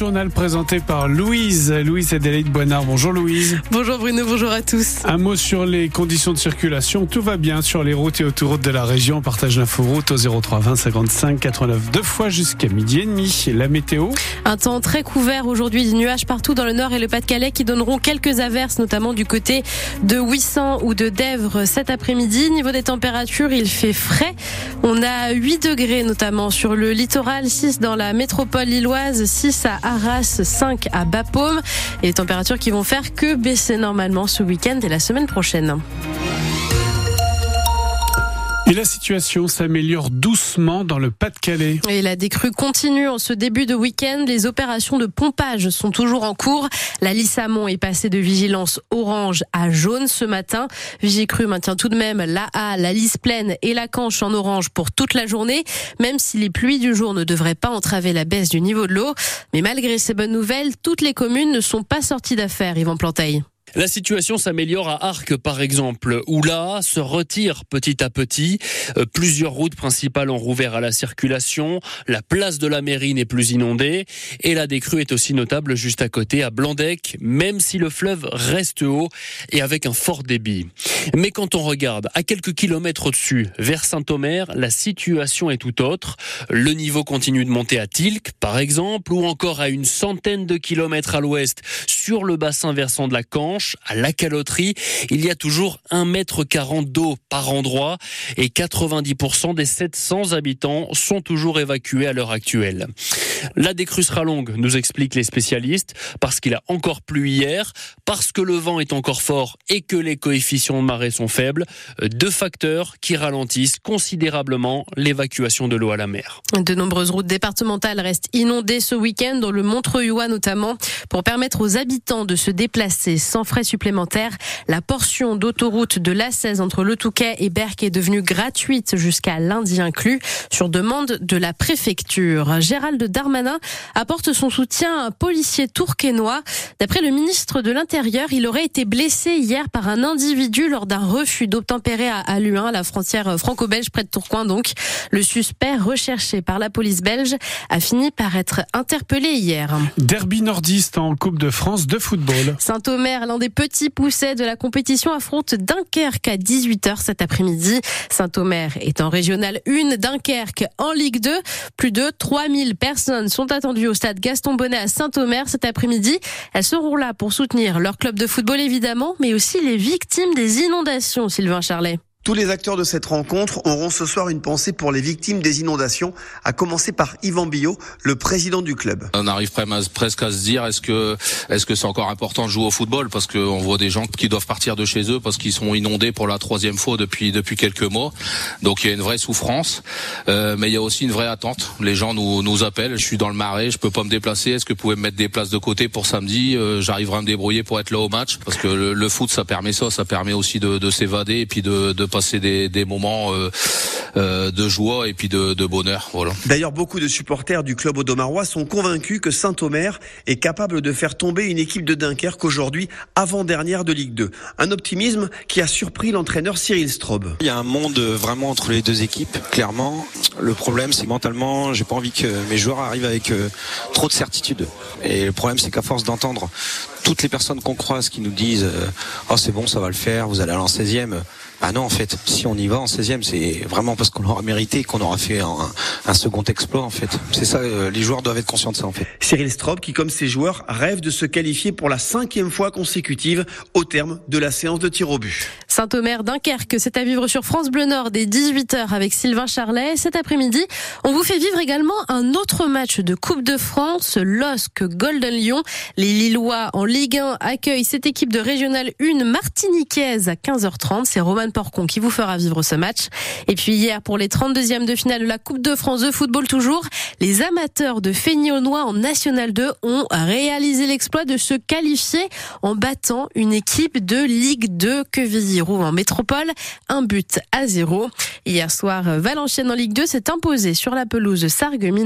journal présenté par Louise. Louise Adélaïde Boinard. Bonjour Louise. Bonjour Bruno, bonjour à tous. Un mot sur les conditions de circulation. Tout va bien sur les routes et autoroutes de la région. On partage l'info route au 03 20 55 89 deux fois jusqu'à midi et demi. La météo. Un temps très couvert aujourd'hui, des nuages partout dans le nord et le Pas-de-Calais qui donneront quelques averses, notamment du côté de Ouissant ou de Dèvres cet après-midi. Niveau des températures, il fait frais. On a 8 degrés notamment sur le littoral, 6 dans la métropole lilloise, 6 à Arras, 5 à Bapaume. Et les températures qui vont faire que baisser normalement ce week-end et la semaine prochaine. Et la situation s'améliore doucement dans le Pas-de-Calais. Et la décrue continue en ce début de week-end. Les opérations de pompage sont toujours en cours. La Lissamont est passée de vigilance orange à jaune ce matin. Vigicru maintient tout de même la A, la Lisse pleine et la Canche en orange pour toute la journée, même si les pluies du jour ne devraient pas entraver la baisse du niveau de l'eau. Mais malgré ces bonnes nouvelles, toutes les communes ne sont pas sorties d'affaires, Yvan Planteil. La situation s'améliore à Arc, par exemple, où là se retire petit à petit. Euh, plusieurs routes principales ont rouvert à la circulation. La place de la mairie n'est plus inondée. Et la décrue est aussi notable juste à côté, à Blandec, même si le fleuve reste haut et avec un fort débit. Mais quand on regarde à quelques kilomètres au-dessus, vers Saint-Omer, la situation est tout autre. Le niveau continue de monter à Tilk, par exemple, ou encore à une centaine de kilomètres à l'ouest, sur le bassin versant de la Canche à la caloterie, il y a toujours 1 mètre 40 d'eau par endroit et 90% des 700 habitants sont toujours évacués à l'heure actuelle. La décrue sera longue, nous expliquent les spécialistes, parce qu'il a encore plu hier, parce que le vent est encore fort et que les coefficients de marée sont faibles, deux facteurs qui ralentissent considérablement l'évacuation de l'eau à la mer. De nombreuses routes départementales restent inondées ce week-end, dans le montreuil notamment, pour permettre aux habitants de se déplacer sans frais supplémentaires. La portion d'autoroute de l'A16 entre Le Touquet et Berck est devenue gratuite jusqu'à lundi inclus, sur demande de la préfecture. Gérald Darmanin apporte son soutien à un policier tourquenois. D'après le ministre de l'Intérieur, il aurait été blessé hier par un individu lors d'un refus d'obtempérer à Aluin, la frontière franco-belge près de Tourcoing donc. Le suspect recherché par la police belge a fini par être interpellé hier. Derby nordiste en Coupe de France de football. Saint-Omer, l'un des petits poussets de la compétition, affronte Dunkerque à 18h cet après-midi. Saint-Omer est en régional 1, Dunkerque en Ligue 2. Plus de 3000 personnes sont attendues au stade Gaston Bonnet à Saint-Omer cet après-midi. Elles seront là pour soutenir leur club de football évidemment, mais aussi les victimes des inondations, Sylvain Charlet. Tous les acteurs de cette rencontre auront ce soir une pensée pour les victimes des inondations, à commencer par Yvan Billot, le président du club. On arrive presque à se dire est-ce que est-ce que c'est encore important de jouer au football? Parce qu'on voit des gens qui doivent partir de chez eux parce qu'ils sont inondés pour la troisième fois depuis depuis quelques mois. Donc il y a une vraie souffrance, euh, mais il y a aussi une vraie attente. Les gens nous nous appellent. Je suis dans le marais, je peux pas me déplacer. Est-ce que vous pouvez me mettre des places de côté pour samedi? Euh, J'arriverai à me débrouiller pour être là au match parce que le, foot ça permet ça, ça permet aussi de, de s'évader et puis de, de passer des, des moments euh, euh, de joie et puis de, de bonheur. Voilà. D'ailleurs, beaucoup de supporters du club audomarois sont convaincus que Saint-Omer est capable de faire tomber une équipe de Dunkerque aujourd'hui avant-dernière de Ligue 2. Un optimisme qui a surpris l'entraîneur Cyril Strobe. Il y a un monde vraiment entre les deux équipes, clairement. Le problème, c'est mentalement, j'ai pas envie que mes joueurs arrivent avec euh, trop de certitude. Et le problème, c'est qu'à force d'entendre toutes les personnes qu'on croise qui nous disent oh c'est bon ça va le faire vous allez aller en 16e ah non en fait si on y va en 16e c'est vraiment parce qu'on aura mérité qu'on aura fait un, un, second exploit en fait. C'est ça euh, les joueurs doivent être conscients de ça en fait. Cyril Strobe qui comme ses joueurs rêve de se qualifier pour la cinquième fois consécutive au terme de la séance de tir au but. Saint-Omer Dunkerque c'est à vivre sur France Bleu Nord dès 18h avec Sylvain Charlet. Cet après-midi on vous fait vivre également un autre match de Coupe de France LOSC Golden Lyon. Les Lillois en Ligue 1 accueille cette équipe de Régional 1 martiniquaise à 15h30. C'est Roman Porcon qui vous fera vivre ce match. Et puis hier, pour les 32e de finale de la Coupe de France de football toujours, les amateurs de Fénionois en National 2 ont réalisé l'exploit de se qualifier en battant une équipe de Ligue 2 Quevilly-Rouen en métropole. Un but à zéro. Hier soir, Valenciennes en Ligue 2 s'est imposé sur la pelouse de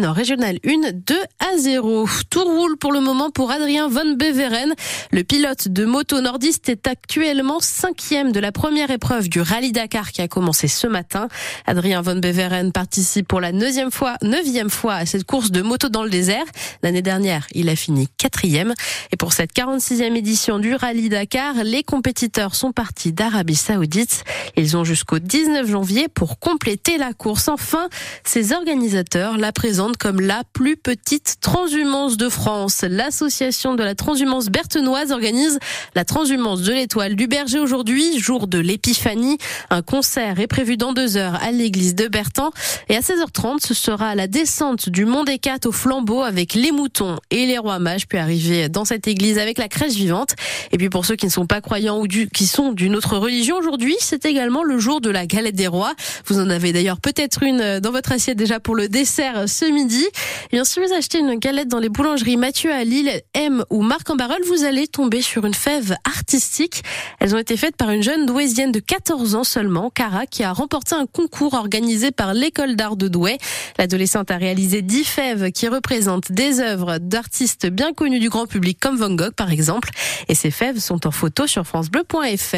en Régional 1, 2 à 0. Tout roule pour le moment pour Adrien Von Beveren. Le pilote de moto nordiste est actuellement cinquième de la première épreuve du Rallye Dakar qui a commencé ce matin. Adrien Von Beveren participe pour la neuvième fois, neuvième fois à cette course de moto dans le désert. L'année dernière, il a fini quatrième. Et pour cette 46e édition du Rallye Dakar, les compétiteurs sont partis d'Arabie Saoudite. Ils ont jusqu'au 19 janvier pour compléter la course. Enfin, ces organisateurs la présentent comme la plus petite transhumance de France. L'association de la transhumance berthenoise organise la transhumance de l'étoile du berger aujourd'hui, jour de l'épiphanie. Un concert est prévu dans deux heures à l'église de Berthan. Et à 16h30, ce sera la descente du Mont des Quatre au flambeau avec les moutons et les rois mages, puis arriver dans cette église avec la crèche vivante. Et puis pour ceux qui ne sont pas croyants ou qui sont d'une autre religion aujourd'hui, c'est également le jour de la galette des rois. Vous en avez d'ailleurs peut-être une dans votre assiette déjà pour le dessert ce midi. Et bien si vous achetez une galette dans les boulangeries Mathieu à Lille, M ou Marc en Barol, vous allez tomber sur une fève artistique. Elles ont été faites par une jeune douaisienne de 14 ans seulement, Cara, qui a remporté un concours organisé par l'école d'art de Douai. L'adolescente a réalisé 10 fèves qui représentent des œuvres d'artistes bien connus du grand public comme Van Gogh par exemple. Et ces fèves sont en photo sur francebleu.fr.